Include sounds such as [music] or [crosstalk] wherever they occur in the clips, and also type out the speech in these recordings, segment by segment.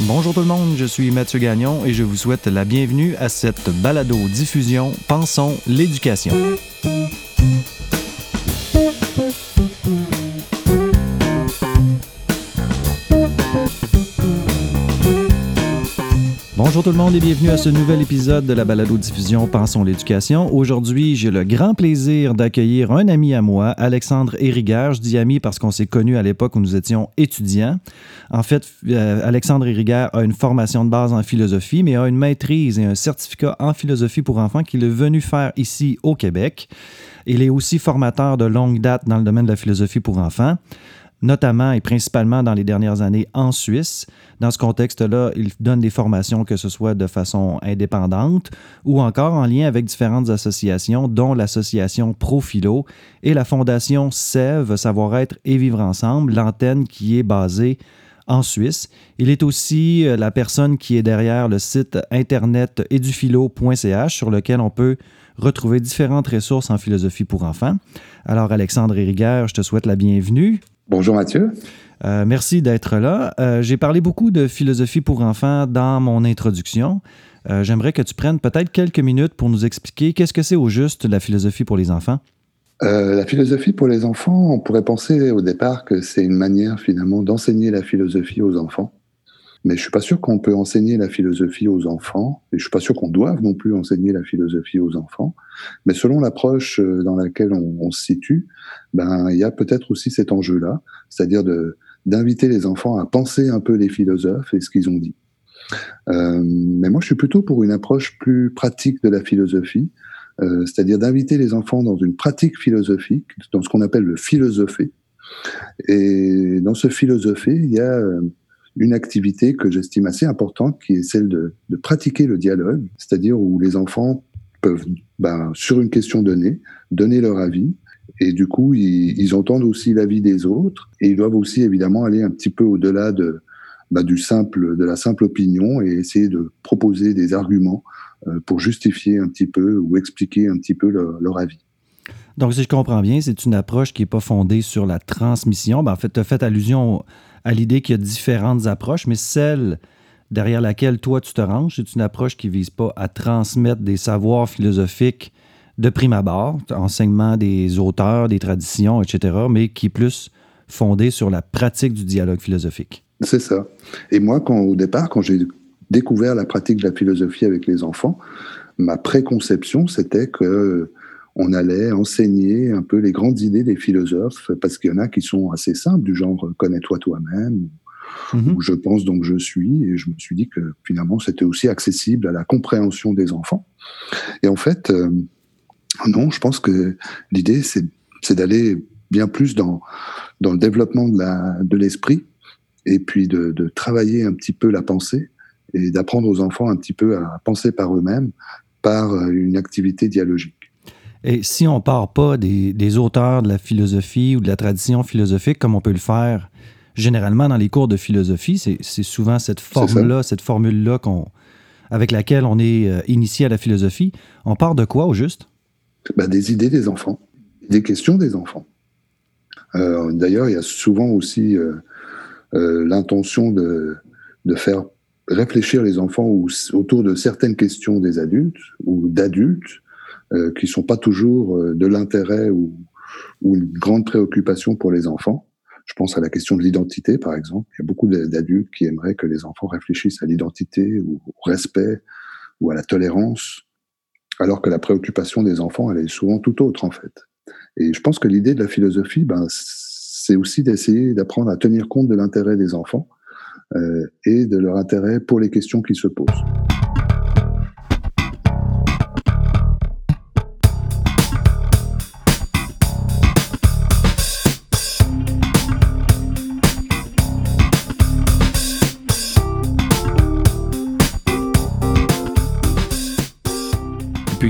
Bonjour tout le monde, je suis Mathieu Gagnon et je vous souhaite la bienvenue à cette balado-diffusion Pensons l'éducation. Tout le monde et bienvenue à ce nouvel épisode de la balado-diffusion Pensons l'éducation. Aujourd'hui, j'ai le grand plaisir d'accueillir un ami à moi, Alexandre Hériguer. Je dis ami parce qu'on s'est connus à l'époque où nous étions étudiants. En fait, euh, Alexandre Hériguer a une formation de base en philosophie, mais a une maîtrise et un certificat en philosophie pour enfants qu'il est venu faire ici au Québec. Il est aussi formateur de longue date dans le domaine de la philosophie pour enfants notamment et principalement dans les dernières années en Suisse. Dans ce contexte-là, il donne des formations, que ce soit de façon indépendante ou encore en lien avec différentes associations, dont l'association Profilo et la fondation SEV, Savoir-être et Vivre Ensemble, l'antenne qui est basée en Suisse. Il est aussi euh, la personne qui est derrière le site internet edufilo.ch sur lequel on peut retrouver différentes ressources en philosophie pour enfants. Alors Alexandre Hériguer, je te souhaite la bienvenue. Bonjour Mathieu. Euh, merci d'être là. Euh, j'ai parlé beaucoup de philosophie pour enfants dans mon introduction. Euh, j'aimerais que tu prennes peut-être quelques minutes pour nous expliquer qu'est-ce que c'est au juste la philosophie pour les enfants. la philosophie pour les enfants, on pourrait penser au départ que c'est une manière finalement d'enseigner la philosophie aux enfants. Mais je suis pas sûr qu'on peut enseigner la philosophie aux enfants, et je suis pas sûr qu'on doive non plus enseigner la philosophie aux enfants. Mais selon l'approche dans laquelle on, se situe, ben il y a peut-être aussi cet enjeu-là, c'est-à-dire d'inviter les enfants à penser un peu les philosophes et ce qu'ils ont dit. Euh, mais moi, je suis plutôt pour une approche plus pratique de la philosophie, euh, c'est-à-dire d'inviter les enfants dans une pratique philosophique, dans ce qu'on appelle le philosopher. Et dans ce philosopher, il y a euh, une activité que j'estime assez importante, qui est celle de, de pratiquer le dialogue, c'est-à-dire où les enfants peuvent, ben, sur une question donnée, donner leur avis, et du coup, ils, entendent aussi l'avis des autres, et ils doivent aussi évidemment aller un petit peu au-delà de, simple, de la simple opinion et essayer de proposer des arguments euh, pour justifier un petit peu ou expliquer un petit peu leur, leur avis. Donc, si je comprends bien, c'est une approche qui n'est pas fondée sur la transmission. Ben, en fait, tu as fait allusion à l'idée qu'il y a différentes approches, mais celle derrière laquelle toi tu te ranges, c'est une approche qui ne vise pas à transmettre des savoirs philosophiques de prime abord, enseignement des auteurs, des traditions, etc., mais qui est plus fondée sur la pratique du dialogue philosophique. C'est ça. Et moi, quand, au départ, quand j'ai découvert la pratique de la philosophie avec les enfants, ma préconception, c'était que on allait enseigner un peu les grandes idées des philosophes, parce qu'il y en a qui sont assez simples, du genre connais-toi toi-même, mhm. ou je pense donc je suis, et je me suis dit que finalement c'était aussi accessible à la compréhension des enfants. Et en fait, euh, non, je pense que l'idée c'est d'aller bien plus dans, dans le développement de l'esprit, de et puis de, de travailler un petit peu la pensée, et d'apprendre aux enfants un petit peu à penser par eux-mêmes par une activité dialogique. Et si on ne part pas des, auteurs de la philosophie ou de la tradition philosophique comme on peut le faire généralement dans les cours de philosophie, c'est souvent cette forme-là, cette formule-là avec laquelle on est euh, initié à la philosophie. On part de quoi au juste? Ben, des idées des enfants, des questions des enfants. Euh, d'ailleurs, il y a souvent aussi euh, l'intention de, de faire réfléchir les enfants autour de certaines questions des adultes ou d'adultes euh, qui sont pas toujours euh, de l'intérêt ou, ou, une grande préoccupation pour les enfants. Je pense à la question de l'identité, par exemple. Il y a beaucoup d'adultes qui aimeraient que les enfants réfléchissent à l'identité ou au respect ou à la tolérance, alors que la préoccupation des enfants, elle est souvent tout autre, en fait. Et je pense que l'idée de la philosophie, ben, c'est aussi d'essayer d'apprendre à tenir compte de l'intérêt des enfants euh, et de leur intérêt pour les questions qui se posent.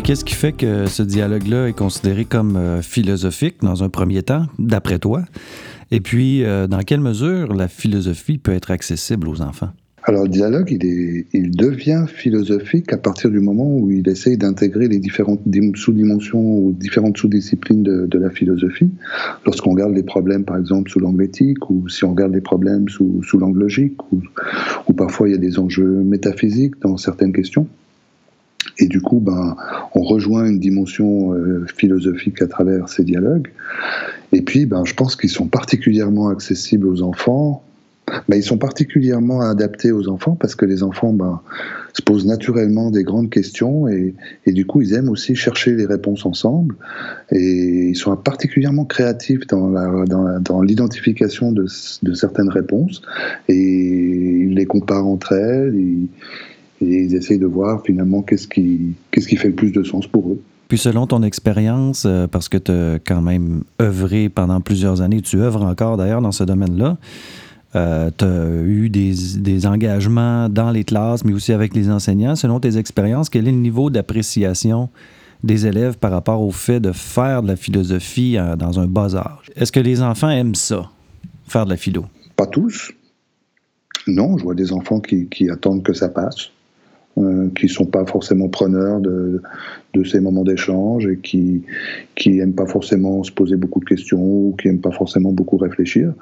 Qu'est-ce qui fait que ce dialogue-là est considéré comme euh, philosophique dans un premier temps, d'après toi? Et puis, euh, dans quelle mesure la philosophie peut être accessible aux enfants? alors le dialogue, il, devient philosophique à partir du moment où il essaye d'intégrer les différentes sous-dimensions ou différentes sous-disciplines de, la philosophie. Lorsqu'on regarde les problèmes, par exemple, sous l'angle éthique, ou si on regarde les problèmes sous, sous l'angle logique, ou, parfois il y a des enjeux métaphysiques dans certaines questions. Et du coup, ben, on rejoint une dimension euh, philosophique à travers ces dialogues. Et puis, ben, je pense qu'ils sont particulièrement accessibles aux enfants. Bah, ils sont particulièrement adaptés aux enfants parce que les enfants ben, se posent naturellement des grandes questions et, du coup ils aiment aussi chercher les réponses ensemble. Et ils sont particulièrement créatifs dans, la, dans, l'identification de, de, certaines réponses. Et ils les comparent entre elles et ils essayent de voir finalement qu'est-ce qui, qu'est-ce qui fait le plus de sens pour eux. Puis selon ton expérience, euh, parce que tu as quand même œuvré pendant plusieurs années, tu œuvres encore d'ailleurs dans ce domaine-là, euh, tu as eu des, engagements dans les classes, mais aussi avec les enseignants. Selon tes expériences, quel est le niveau d'appréciation des élèves par rapport au fait de faire de la philosophie euh, dans un bas âge? Est-ce que les enfants aiment ça, faire de la philo? Pas tous. Non, je vois des enfants qui, attendent que ça passe, euh, qui ne sont pas forcément preneurs de, de ces moments d'échange et qui qui aiment pas forcément se poser beaucoup de questions ou qui aiment pas forcément beaucoup réfléchir.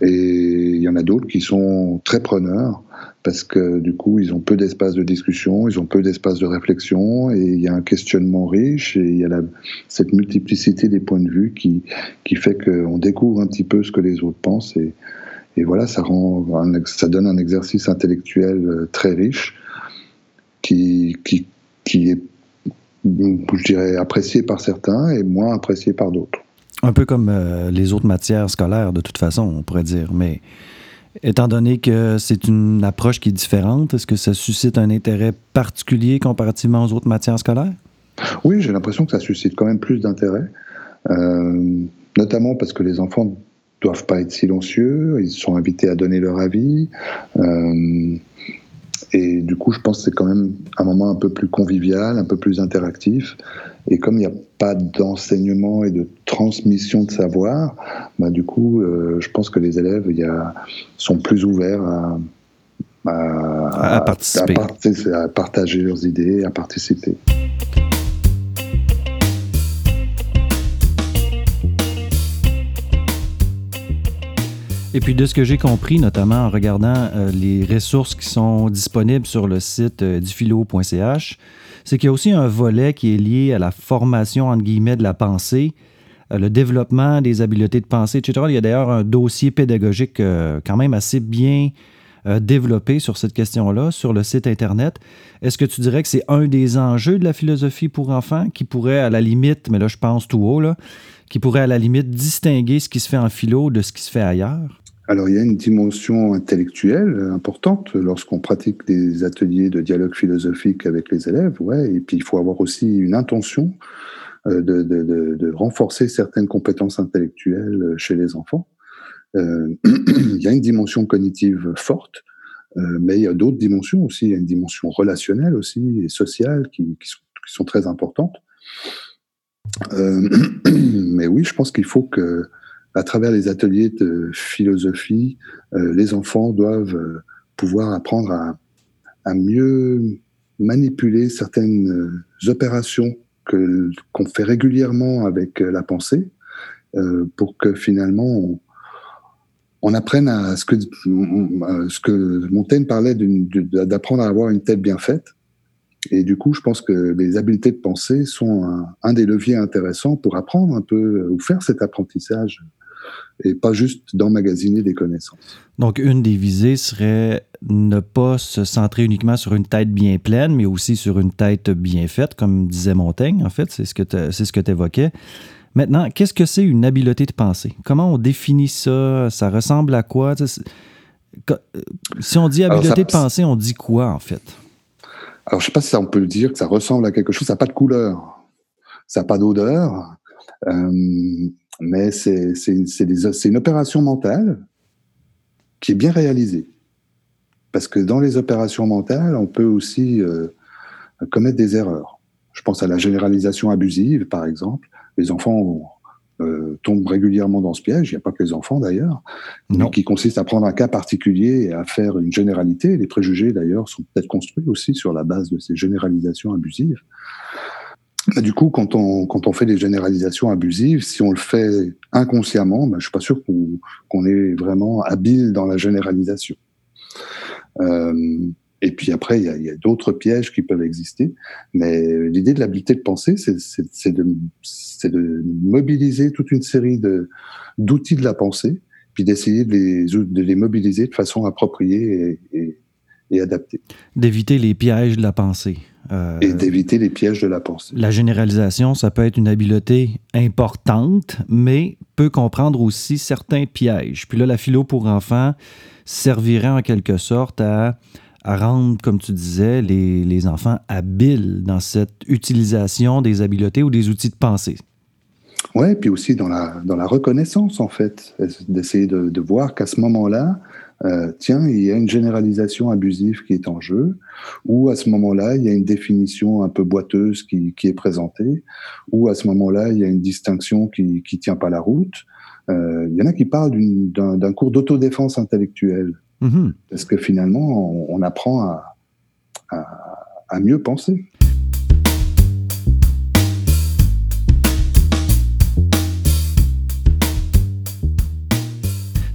Et il y en a d'autres qui sont très preneurs parce que du coup ils ont peu d'espace de discussion, ils ont peu d'espace de réflexion et il y a un questionnement riche et il y a cette multiplicité des points de vue qui qui fait qu'on découvre un petit peu ce que les autres pensent et et voilà, ça, rend ça donne un exercice intellectuel euh, très riche qui, qui, qui est je dirais, apprécié par certains et moins apprécié par d'autres. Un peu comme euh, les autres matières scolaires, de toute façon, on pourrait dire. Mais étant donné que c'est une approche qui est différente, est-ce que ça suscite un intérêt particulier comparativement aux autres matières scolaires? Oui, j'ai l'impression que ça suscite quand même plus d'intérêt, euh, notamment parce que les enfants doivent pas être silencieux, ils sont invités à donner leur avis. Euh, et du coup, je pense que c'est quand même un moment un peu plus convivial, un peu plus interactif. Et comme il n'y a pas d'enseignement et de transmission de savoir, bah, du coup, euh, je pense que les élèves y a, sont plus ouverts à, à, participer. à, partager leurs idées, à participer. Et puis de ce que j'ai compris, notamment en regardant euh, les ressources qui sont disponibles sur le site euh, duphilo.ch, c'est qu'il y a aussi un volet qui est lié à la formation, entre guillemets, de la pensée, euh, le développement des habiletés de pensée, etc. Il y a d'ailleurs un dossier pédagogique quand même assez bien développé sur cette question-là sur le site Internet. Est-ce que tu dirais que c'est un des enjeux de la philosophie pour enfants qui pourrait, à la limite, mais là je pense tout haut, là, qui pourrait à la limite distinguer ce qui se fait en philo de ce qui se fait ailleurs? Alors il y a une dimension intellectuelle importante lorsqu'on pratique des ateliers de dialogue philosophique avec les élèves, ouais, et puis il faut avoir aussi une intention euh, de, renforcer certaines compétences intellectuelles chez les enfants. Euh, [clears throat] il y a une dimension cognitive forte, euh, mais il y a d'autres dimensions aussi. Il y a une dimension relationnelle aussi et sociale qui, sont, très importantes. [clears throat] mais oui, je pense qu'il faut que à travers les ateliers de philosophie, euh, les enfants doivent euh, pouvoir apprendre à, mieux manipuler certaines euh, opérations qu'on fait régulièrement avec la pensée, pour que finalement on, apprenne à ce que ce que Montaigne parlait d'apprendre à avoir une tête bien faite. Et du coup, je pense que les habiletés de pensée sont un, un des leviers intéressants pour apprendre un peu ou faire cet apprentissage et pas juste d'emmagasiner des connaissances. Donc, une des visées serait ne pas se centrer uniquement sur une tête bien pleine, mais aussi sur une tête bien faite, comme disait Montaigne, en fait, c'est ce que tu évoquais. Maintenant, qu'est-ce que c'est une habileté de pensée? Comment on définit ça? Ça ressemble à quoi? Si on dit habileté de pensée, on dit quoi, en fait? Alors, je sais pas si on peut dire que ça ressemble à quelque chose. Ça n'a pas de couleur, ça n'a pas d'odeur. Euh, mais c'est une opération mentale qui est bien réalisée. Parce que dans les opérations mentales, on peut aussi euh, commettre des erreurs. Je pense à la généralisation abusive, par exemple. Les enfants euh, tombent régulièrement dans ce piège. Il n'y a pas que les enfants d'ailleurs, qui consiste à prendre un cas particulier et à faire une généralité. Les préjugés d'ailleurs sont peut-être construits aussi sur la base de ces généralisations abusives. Bah, du coup, quand on, quand on fait des généralisations abusives, si on le fait inconsciemment, bah, je suis pas sûr qu'on est vraiment habile dans la généralisation. Euh, et puis après, il y a, y a d'autres pièges qui peuvent exister. Mais l'idée de l'habileté de penser, c'est de, de mobiliser toute une série d'outils de, la pensée, puis d'essayer de les, de les mobiliser de façon appropriée et, et, et adaptée. D'éviter les pièges de la pensée. Euh, et d'éviter les pièges de la pensée. La généralisation, ça peut être une habileté importante, mais peut comprendre aussi certains pièges. Puis là, la philo pour enfants servirait en quelque sorte à, à rendre, comme tu disais, les, les, enfants habiles dans cette utilisation des habiletés ou des outils de pensée. Oui, puis aussi dans la, dans la reconnaissance, en fait, d'essayer de, de voir qu'à ce moment-là, euh, tiens, il y a une généralisation abusive qui est en jeu, ou à ce moment-là, il y a une définition un peu boiteuse qui, qui est présentée, ou à ce moment-là, il y a une distinction qui ne tient pas la route. Euh, il y en a qui parlent d'un cours d'autodéfense intellectuelle, mm-hmm. parce que finalement, on, on apprend à, à, à mieux penser.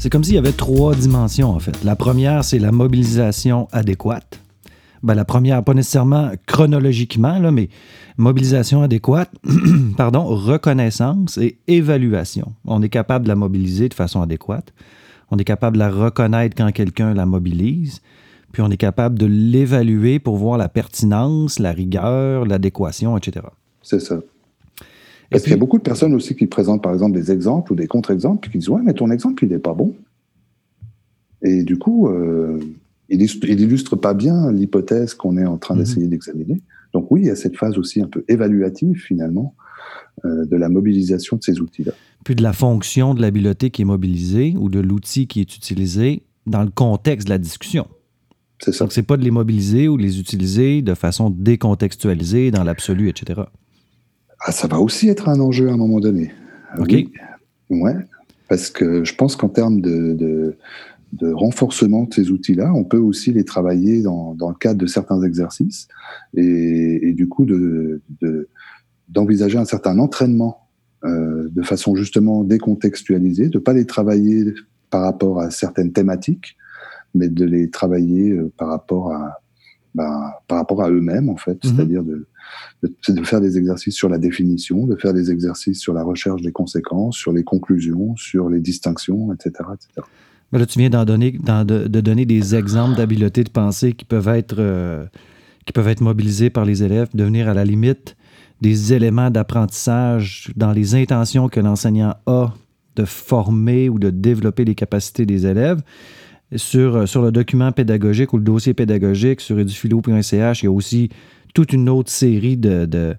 C'est comme s'il y avait trois dimensions, en fait. La première, c'est la mobilisation adéquate. Ben, la première, pas nécessairement chronologiquement, là, mais mobilisation adéquate, [clears throat] pardon, reconnaissance et évaluation. On est capable de la mobiliser de façon adéquate. On est capable de la reconnaître quand quelqu'un la mobilise. Puis on est capable de l'évaluer pour voir la pertinence, la rigueur, l'adéquation, etc. C'est ça. Parce qu'il y a beaucoup de personnes aussi qui présentent, par exemple, des exemples ou des contre-exemples, puis qui disent Ouais, mais ton exemple, il n'est pas bon. Et du coup, euh, il, illustre pas bien l'hypothèse qu'on est en train mhm. d'essayer d'examiner. Donc, oui, il y a cette phase aussi un peu évaluative, finalement, euh, de la mobilisation de ces outils-là. Puis de la fonction de l'habileté qui est mobilisée ou de l'outil qui est utilisé dans le contexte de la discussion. C'est ça. Donc, c'est pas de les mobiliser ou de les utiliser de façon décontextualisée dans l'absolu, etc. Ah, ça va aussi être un enjeu à un moment donné. OK. Ouais, parce que je pense qu'en termes de, de, renforcement de ces outils-là, on peut aussi les travailler dans, dans le cadre de certains exercices et, et du coup de, d'envisager un certain entraînement de façon justement décontextualisée, de ne pas les travailler par rapport à certaines thématiques, mais de les travailler euh, par rapport à, ben, par rapport à eux-mêmes en fait, mhm. c'est-à-dire de, de, faire des exercices sur la définition, de faire des exercices sur la recherche des conséquences, sur les conclusions, sur les distinctions, etc. etc. Ben là, tu viens d'en donner, de, de, donner des exemples d'habiletés de pensée qui peuvent être euh, qui peuvent être mobilisés par les élèves, devenir à la limite des éléments d'apprentissage dans les intentions que l'enseignant a de former ou de développer les capacités des élèves sur, euh, le document pédagogique ou le dossier pédagogique sur eduphilo.ch, il y a aussi toute une autre série de,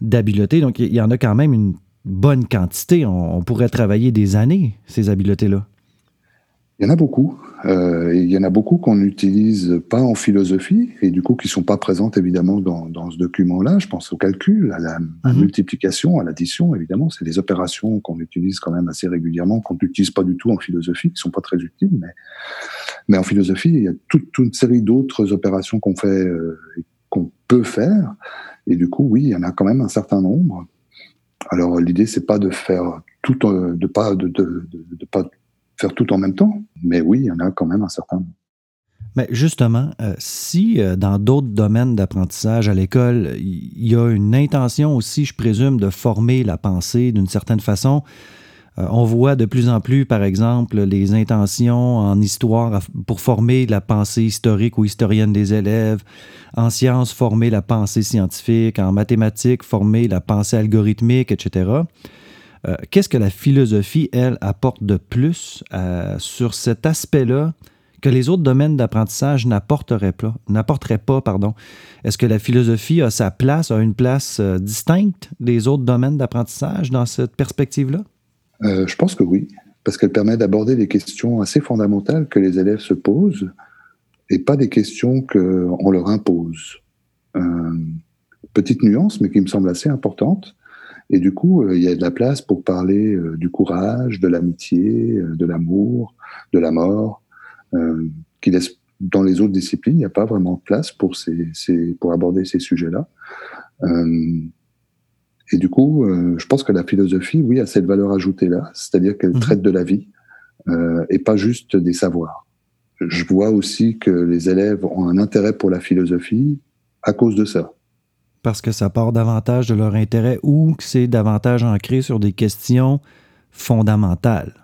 d'habiletés. Donc, il y en a quand même une bonne quantité. On, pourrait travailler des années, ces habiletés-là. Il y en a beaucoup. Euh, il y en a beaucoup qu'on n'utilise pas en philosophie et du coup qui ne sont pas présentes évidemment dans, ce document-là. Je pense au calcul, à la, mhm. multiplication, à l'addition, évidemment. C'est des opérations qu'on utilise quand même assez régulièrement, qu'on n'utilise pas du tout en philosophie, qui ne sont pas très utiles. Mais, mais en philosophie, il y a toute, une série d'autres opérations qu'on fait, euh, qu'on peut faire. Et du coup, oui, il y en a quand même un certain nombre. Alors l'idée, c'est pas de faire tout, de pas de, de, de pas faire tout en même temps. Mais oui, il y en a quand même un certain. Mais justement, euh, si euh, dans d'autres domaines d'apprentissage à l'école, il y a une intention aussi, je présume, de former la pensée d'une certaine façon, euh, on voit de plus en plus, par exemple, les intentions en histoire pour former la pensée historique ou historienne des élèves, en sciences, former la pensée scientifique, en mathématiques, former la pensée algorithmique, etc. Euh, qu'est-ce que la philosophie, elle, apporte de plus euh, sur cet aspect-là que les autres domaines d'apprentissage n'apporteraient pas, pardon? Est-ce que la philosophie a sa place, a une place euh, distincte des autres domaines d'apprentissage dans cette perspective-là? je pense que oui, parce qu'elle permet d'aborder des questions assez fondamentales que les élèves se posent et pas des questions qu'on leur impose. petite nuance, mais qui me semble assez importante Et du coup, il y a de la place pour parler du courage, de l'amitié, de l'amour, de la mort, qui laisse dans les autres disciplines, il n'y a pas vraiment de place pour, ces, pour aborder ces sujets-là. Euh, et du coup, euh, je pense que la philosophie, oui, a cette valeur ajoutée-là, c'est-à-dire qu'elle mhm. traite de la vie euh, et pas juste des savoirs. Je vois aussi que les élèves ont un intérêt pour la philosophie à cause de ça. Parce que ça part davantage de leur intérêt ou que c'est davantage ancré sur des questions fondamentales?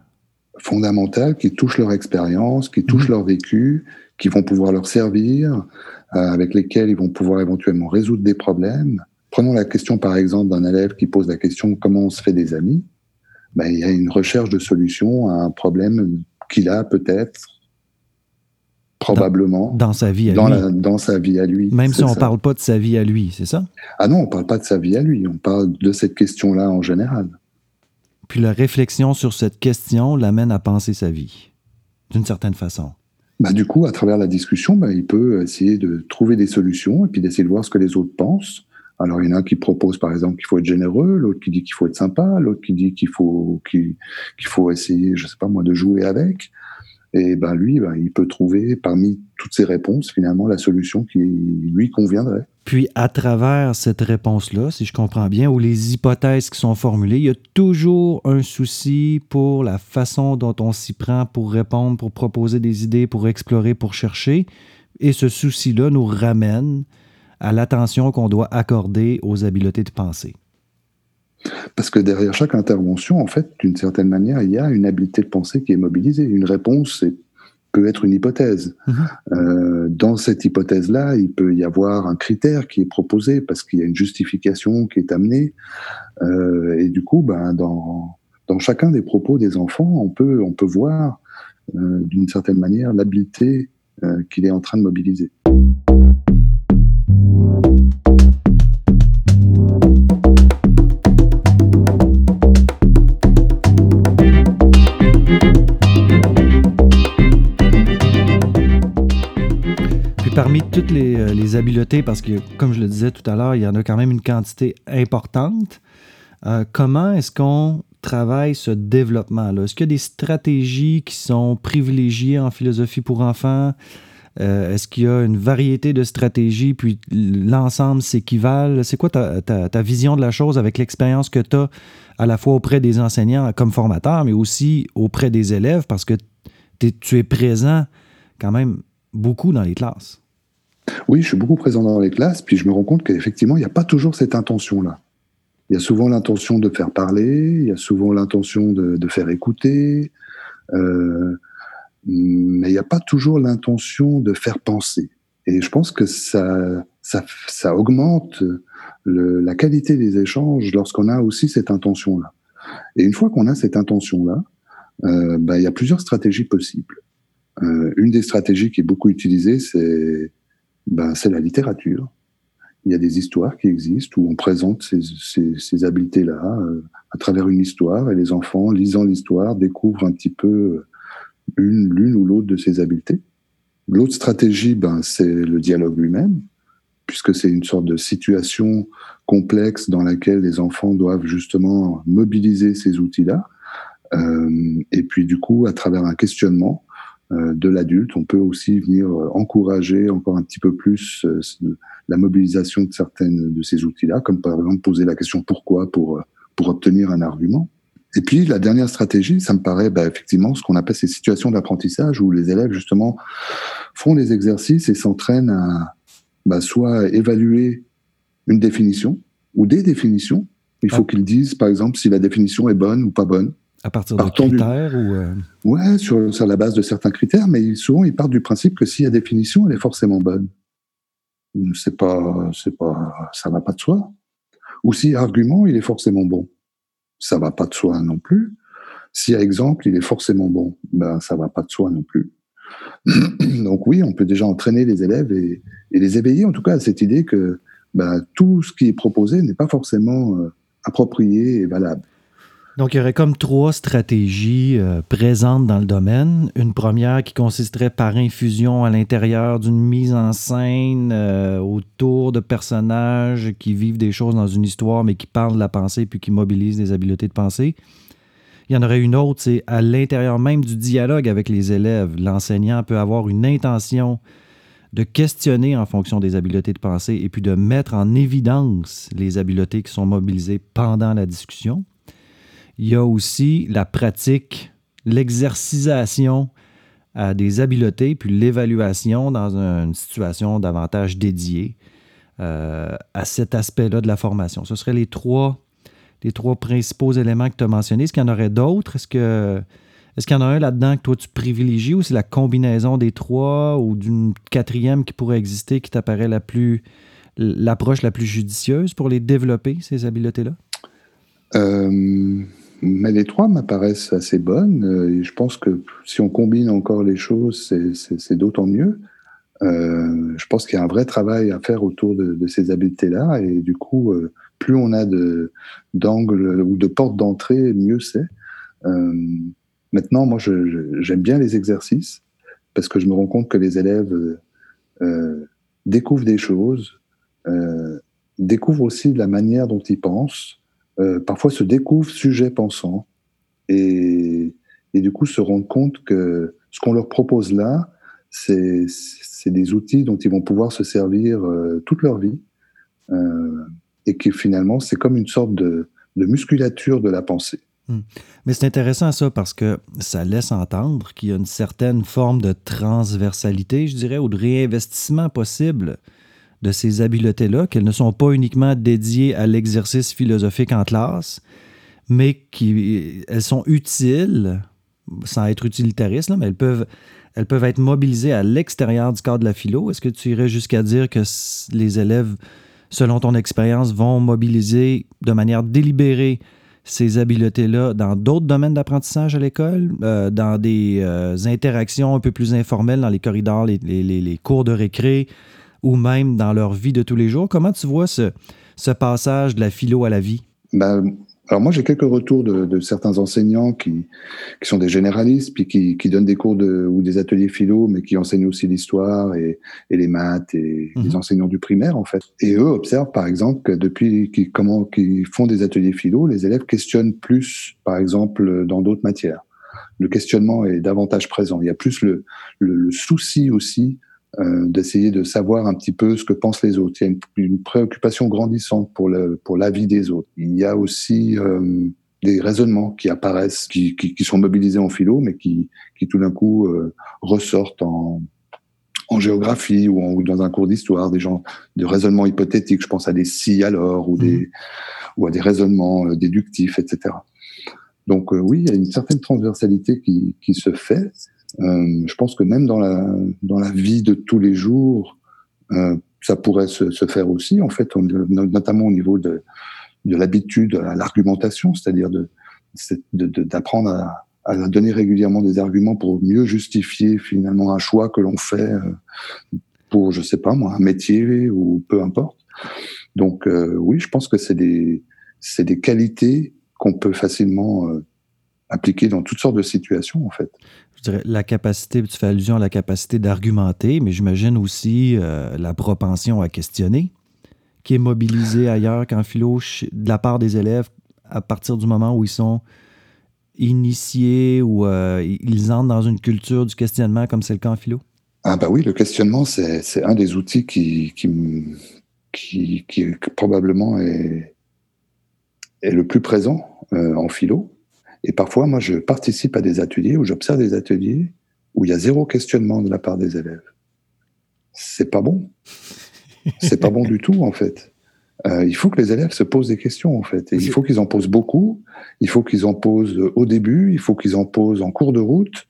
Fondamentales qui touchent leur expérience, qui touchent mhm. leur vécu, qui vont pouvoir leur servir, euh, avec lesquels ils vont pouvoir éventuellement résoudre des problèmes. Prenons la question par exemple d'un élève qui pose la question comment on se fait des amis? Ben, il y a une recherche de solution à un problème qu'il a peut-être probablement dans, sa vie à dans lui. dans sa vie à lui. Même si on ne parle pas de sa vie à lui, c'est ça? Ah non, on ne parle pas de sa vie à lui, on parle de cette question-là en général. Puis la réflexion sur cette question l'amène à penser sa vie, d'une certaine façon. Bah, du coup, à travers la discussion, bah, il peut essayer de trouver des solutions et puis d'essayer de voir ce que les autres pensent. Alors, il y en a un qui propose, par exemple, qu'il faut être généreux, l'autre qui dit qu'il faut être sympa, l'autre qui dit qu'il faut, qu'il faut essayer, je sais pas moi, de jouer avec. Et ben lui, ben, il peut trouver parmi toutes ces réponses finalement la solution qui lui conviendrait. Puis à travers cette réponse-là, si je comprends bien, ou les hypothèses qui sont formulées, il y a toujours un souci pour la façon dont on s'y prend pour répondre, pour proposer des idées, pour explorer, pour chercher. Et ce souci-là nous ramène à l'attention qu'on doit accorder aux habiletés de pensée. Parce que derrière chaque intervention, en fait, d'une certaine manière, il y a une habileté de pensée qui est mobilisée. Une réponse peut être une hypothèse. Mhm. Euh, dans cette hypothèse-là, il peut y avoir un critère qui est proposé parce qu'il y a une justification qui est amenée. Euh, et du coup, ben, dans, dans chacun des propos des enfants, on peut, on peut voir euh, d'une certaine manière l'habileté qu'il est en train de mobiliser. Parmi toutes euh, les, habiletés, parce que comme je le disais tout à l'heure, il y en a quand même une quantité importante, euh, comment est-ce qu'on travaille ce développement-là? Est-ce qu'il y a des stratégies qui sont privilégiées en philosophie pour enfants? Euh, est-ce qu'il y a une variété de stratégies, puis l'ensemble s'équivalent? C'est quoi ta, vision de la chose avec l'expérience que tu as à la fois auprès des enseignants comme formateurs, mais aussi auprès des élèves, parce que tu es présent quand même beaucoup dans les classes? Oui, je suis beaucoup présent dans les classes, puis je me rends compte qu'effectivement, il n'y a pas toujours cette intention-là. Il y a souvent l'intention de faire parler, il y a souvent l'intention de, faire écouter, euh, mais il n'y a pas toujours l'intention de faire penser. Et je pense que ça, ça, augmente la qualité des échanges lorsqu'on a aussi cette intention-là. Et une fois qu'on a cette intention-là, euh, bah, il y a plusieurs stratégies possibles. Euh, une des stratégies qui est beaucoup utilisée, c'est ben, c'est la littérature. Il y a des histoires qui existent où on présente ces, habiletés-là euh, à travers une histoire et les enfants, lisant l'histoire, découvrent un petit peu euh, une, l'une ou l'autre de ces habiletés. L'autre stratégie, ben, c'est le dialogue lui-même, puisque c'est une sorte de situation complexe dans laquelle les enfants doivent justement mobiliser ces outils-là. Euh, et puis du coup, à travers un questionnement, de l'adulte. On peut aussi venir euh, encourager encore un petit peu plus euh, la mobilisation de certaines de ces outils-là, comme par exemple poser la question pourquoi pour, pour obtenir un argument. Et puis la dernière stratégie, ça me paraît bah, effectivement ce qu'on appelle ces situations d'apprentissage où les élèves justement font des exercices et s'entraînent à bah, soit évaluer une définition ou des définitions. Il faut qu'ils disent par exemple si la définition est bonne ou pas bonne. À partir de critères ou euh? Ouais, sur, sur, la base de certains critères, mais souvent ils partent du principe que s'il y a définition, elle est forcément bonne. C'est pas, c'est pas, ça va pas de soi. Ou si argument, il est forcément bon. Ça va pas de soi non plus. Si exemple, il est forcément bon, ben ça va pas de soi non plus. [clears throat] Donc oui, on peut déjà entraîner les élèves et, et, les éveiller en tout cas à cette idée que ben, tout ce qui est proposé n'est pas forcément euh, approprié et valable. Donc, il y aurait comme trois stratégies euh, présentes dans le domaine. Une première qui consisterait par infusion à l'intérieur d'une mise en scène euh, autour de personnages qui vivent des choses dans une histoire, mais qui parlent de la pensée puis qui mobilisent des habiletés de pensée. Il y en aurait une autre, c'est à l'intérieur même du dialogue avec les élèves. L'enseignant peut avoir une intention de questionner en fonction des habiletés de pensée et puis de mettre en évidence les habiletés qui sont mobilisées pendant la discussion. Il y a aussi la pratique, l'exercisation à des habiletés, puis l'évaluation dans une situation davantage dédiée euh, à cet aspect-là de la formation. Ce seraient les trois, les trois principaux éléments que tu as mentionnés. Est-ce qu'il y en aurait d'autres? Est-ce que est-ce qu'il y en a un là-dedans que toi tu privilégies ou c'est la combinaison des trois ou d'une quatrième qui pourrait exister qui t'apparaît la plus l'approche la plus judicieuse pour les développer, ces habiletés-là? Euh, mais les trois m'apparaissent assez bonnes. Euh, et je pense que si on combine encore les choses, c'est d'autant mieux. Euh, je pense qu'il y a un vrai travail à faire autour de, ces habiletés-là. Et du coup, euh, plus on a d'angles ou de portes d'entrée, mieux c'est. maintenant, moi, j'aime bien les exercices parce que je me rends compte que les élèves découvrent des choses, découvrent aussi la manière dont ils pensent. Euh, parfois se découvrent sujet pensant et, du coup se rendent compte que ce qu'on leur propose là, c'est des outils dont ils vont pouvoir se servir euh, toute leur vie euh, et que finalement c'est comme une sorte de, de, musculature de la pensée. Hmm. Mais c'est intéressant ça parce que ça laisse entendre qu'il y a une certaine forme de transversalité, je dirais, ou de réinvestissement possible de ces habiletés-là, qu'elles ne sont pas uniquement dédiées à l'exercice philosophique en classe, mais qu'elles sont utiles, sans être utilitaristes, mais elles peuvent, elles peuvent être mobilisées à l'extérieur du cadre de la philo. Est-ce que tu irais jusqu'à dire que les élèves, selon ton expérience, vont mobiliser de manière délibérée ces habiletés-là dans d'autres domaines d'apprentissage à l'école, euh, dans des euh, interactions un peu plus informelles, dans les corridors, les, les, les cours de récré, ou même dans leur vie de tous les jours. Comment tu vois ce, ce passage de la philo à la vie? Ben, alors moi, j'ai quelques retours de, de, certains enseignants qui, qui sont des généralistes, puis qui, qui donnent des cours de, ou des ateliers philo, mais qui enseignent aussi l'histoire et, et, les maths et les mhm. enseignants du primaire, en fait. Et eux observent, par exemple, que depuis qu'ils font des ateliers philo, les élèves questionnent plus, par exemple, dans d'autres matières. Le questionnement est davantage présent. Il y a plus le, le, le souci aussi euh, d'essayer de savoir un petit peu ce que pensent les autres. Il y a une, préoccupation grandissante pour le pour l'avis des autres. Il y a aussi euh, des raisonnements qui apparaissent, qui, qui, qui, sont mobilisés en philo, mais qui, qui tout d'un coup euh, ressortent en, en géographie ou, en, ou dans un cours d'histoire, des gens de raisonnements hypothétiques. Je pense à des si alors ou des mmh. ou à des raisonnements déductifs, etc. Donc oui, il y a une certaine transversalité qui, qui se fait. Euh, je pense que même dans la, dans la vie de tous les jours, euh, ça pourrait se, se, faire aussi, en fait, notamment au niveau de, de l'habitude à l'argumentation, c'est-à-dire d'apprendre de, de, à, à, donner régulièrement des arguments pour mieux justifier finalement un choix que l'on fait euh, pour, je sais pas moi, un métier ou peu importe. Donc oui, je pense que c'est des, des qualités qu'on peut facilement appliquer dans toutes sortes de situations, en fait je dirais, la capacité, tu fais allusion à la capacité d'argumenter, mais j'imagine aussi euh, la propension à questionner, qui est mobilisée ailleurs qu'en philo de la part des élèves à partir du moment où ils sont initiés ou euh, ils entrent dans une culture du questionnement comme c'est le cas en philo? Ah bah oui, le questionnement, c'est un des outils qui, qui, qui, qui probablement est, est, le plus présent euh, en philo. Et parfois, moi, je participe à des ateliers où j'observe des ateliers où il y a zéro questionnement de la part des élèves. C'est pas bon. C'est pas bon du tout, en fait. Euh, il faut que les élèves se posent des questions, en fait. Il faut qu'ils en posent beaucoup. Il faut qu'ils en posent au début. Il faut qu'ils en posent en cours de route.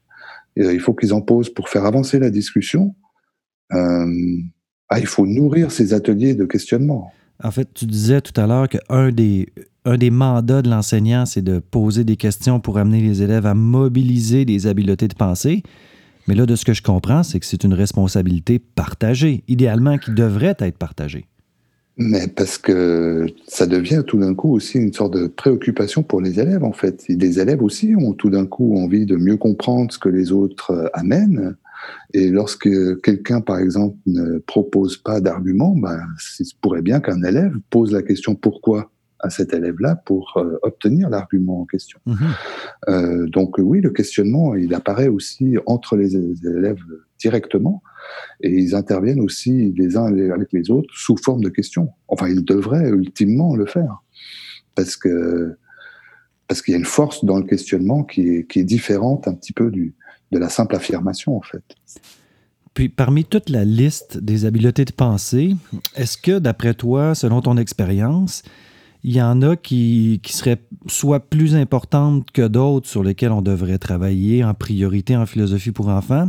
Et il faut qu'ils en posent pour faire avancer la discussion. Euh, ah, il faut nourrir ces ateliers de questionnement. En fait, tu disais tout à l'heure qu'un des, un des mandats de l'enseignant, c'est de poser des questions pour amener les élèves à mobiliser des habiletés de pensée. Mais là, de ce que je comprends, c'est que c'est une responsabilité partagée, idéalement qui devrait être partagée. Mais parce que ça devient tout d'un coup aussi une sorte de préoccupation pour les élèves, en fait. Les élèves aussi ont tout d'un coup envie de mieux comprendre ce que les autres euh, amènent. Et lorsque quelqu'un, par exemple, ne propose pas d'argument, ben, il pourrait bien qu'un élève pose la question pourquoi à cet élève-là pour euh, obtenir l'argument en question. Mhm. Euh, donc oui, le questionnement, il apparaît aussi entre les élèves directement et ils interviennent aussi les uns avec les autres sous forme de questions. Enfin, ils devraient ultimement le faire parce que parce qu'il y a une force dans le questionnement qui est, qui est différente un petit peu du, de la simple affirmation, en fait. Puis, parmi toute la liste des habiletés de pensée, est-ce que, d'après toi, selon ton expérience, il y en a qui, qui seraient soit plus importantes que d'autres sur lesquelles on devrait travailler en priorité en philosophie pour enfants,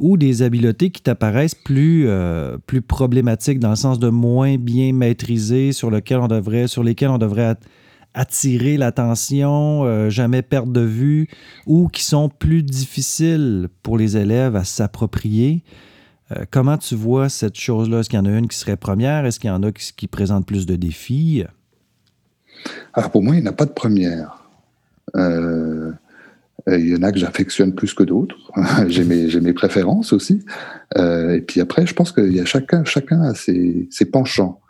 ou des habiletés qui t'apparaissent plus, euh, plus problématiques dans le sens de moins bien maîtrisées sur, lequel on devrait, sur lesquelles on devrait attirer l'attention, euh, jamais perdre de vue, ou qui sont plus difficiles pour les élèves à s'approprier. Euh, comment tu vois cette chose-là? Est-ce qu'il y en a une qui serait première? Est-ce qu'il y en a qui, qui plus de défis? Alors pour moi, il n'y en a pas de première. Euh, il y en a que j'affectionne plus que d'autres. [laughs] j'ai mes, préférences aussi. Et puis après, je pense qu'il y a chacun, chacun a ses, penchants.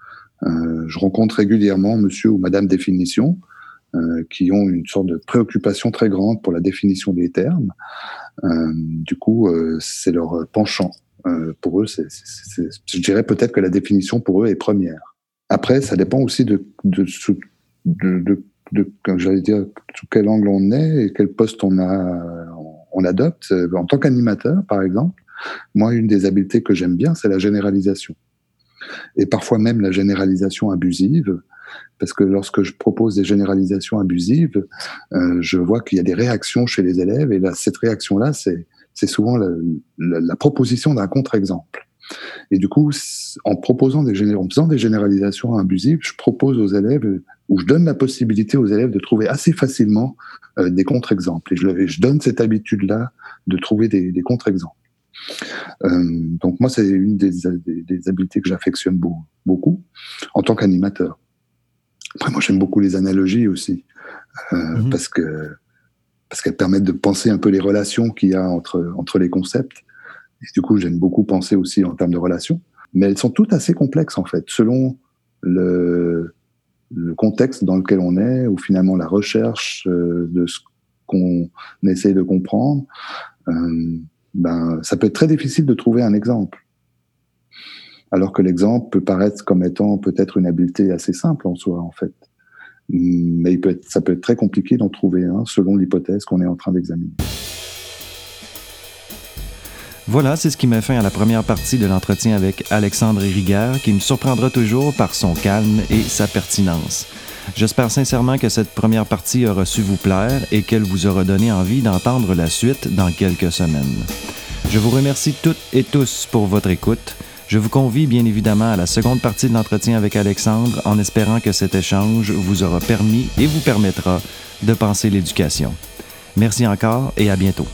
Euh, je rencontre régulièrement monsieur ou madame définition qui ont une sorte de préoccupation très grande pour la définition des termes. du coup, c'est leur penchant. pour eux, je dirais peut-être que la définition pour eux est première. Après, ça dépend aussi de, de, de, de, j'allais dire, sous quel angle on est et quel poste on a, on adopte. En tant qu'animateur, par exemple, moi, une des habiletés que j'aime bien, c'est la généralisation. Et parfois même la généralisation abusive, parce que lorsque je propose des généralisations abusives, euh, je vois qu'il y a des réactions chez les élèves, et là, cette réaction-là, c'est, souvent la, proposition d'un contre-exemple. Et du coup, en proposant des faisant des généralisations abusives, je propose aux élèves ou je donne la possibilité aux élèves de trouver assez facilement euh, des contre-exemples. Et je, donne cette habitude-là de trouver des contre-exemples. Euh, donc moi, c'est une des, des, des, habiletés que j'affectionne beaucoup, beaucoup en tant qu'animateur. Après, moi, j'aime beaucoup les analogies aussi, euh, mm-hmm. parce que parce qu'elles permettent de penser un peu les relations qu'il y a entre entre les concepts. Et du coup, j'aime beaucoup penser aussi en termes de relations. Mais elles sont toutes assez complexes, en fait, selon le, le contexte dans lequel on est, ou finalement la recherche euh, de ce qu'on essaye de comprendre. Euh, ben, ça peut être très difficile de trouver un exemple. Alors que l'exemple peut paraître comme étant peut-être une habileté assez simple en soi, en fait. Mais il peut être, ça peut être très compliqué d'en trouver un selon l'hypothèse qu'on est en train d'examiner. Voilà, c'est ce qui met fin à la première partie de l'entretien avec Alexandre Rigueur, qui me surprendra toujours par son calme et sa pertinence. J'espère sincèrement que cette première partie aura su vous plaire et qu'elle vous aura donné envie d'entendre la suite dans quelques semaines. Je vous remercie toutes et tous pour votre écoute. Je vous convie bien évidemment à la seconde partie de l'entretien avec Alexandre en espérant que cet échange vous aura permis et vous permettra de penser l'éducation. Merci encore et à bientôt.